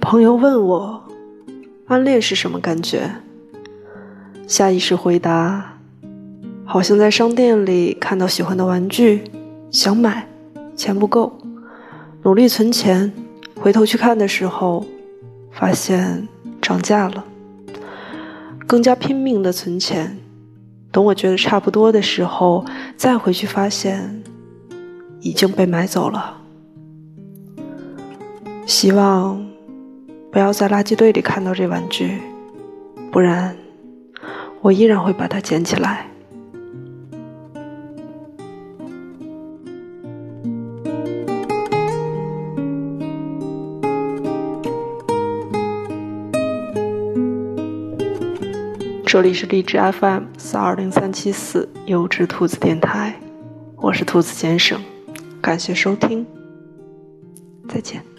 朋友问我，暗恋是什么感觉？下意识回答，好像在商店里看到喜欢的玩具，想买，钱不够，努力存钱，回头去看的时候，发现涨价了，更加拼命的存钱，等我觉得差不多的时候，再回去发现已经被买走了。希望不要在垃圾堆里看到这玩具，不然我依然会把它捡起来。这里是荔枝 FM 四二零三七四优质兔子电台，我是兔子先生，感谢收听，再见。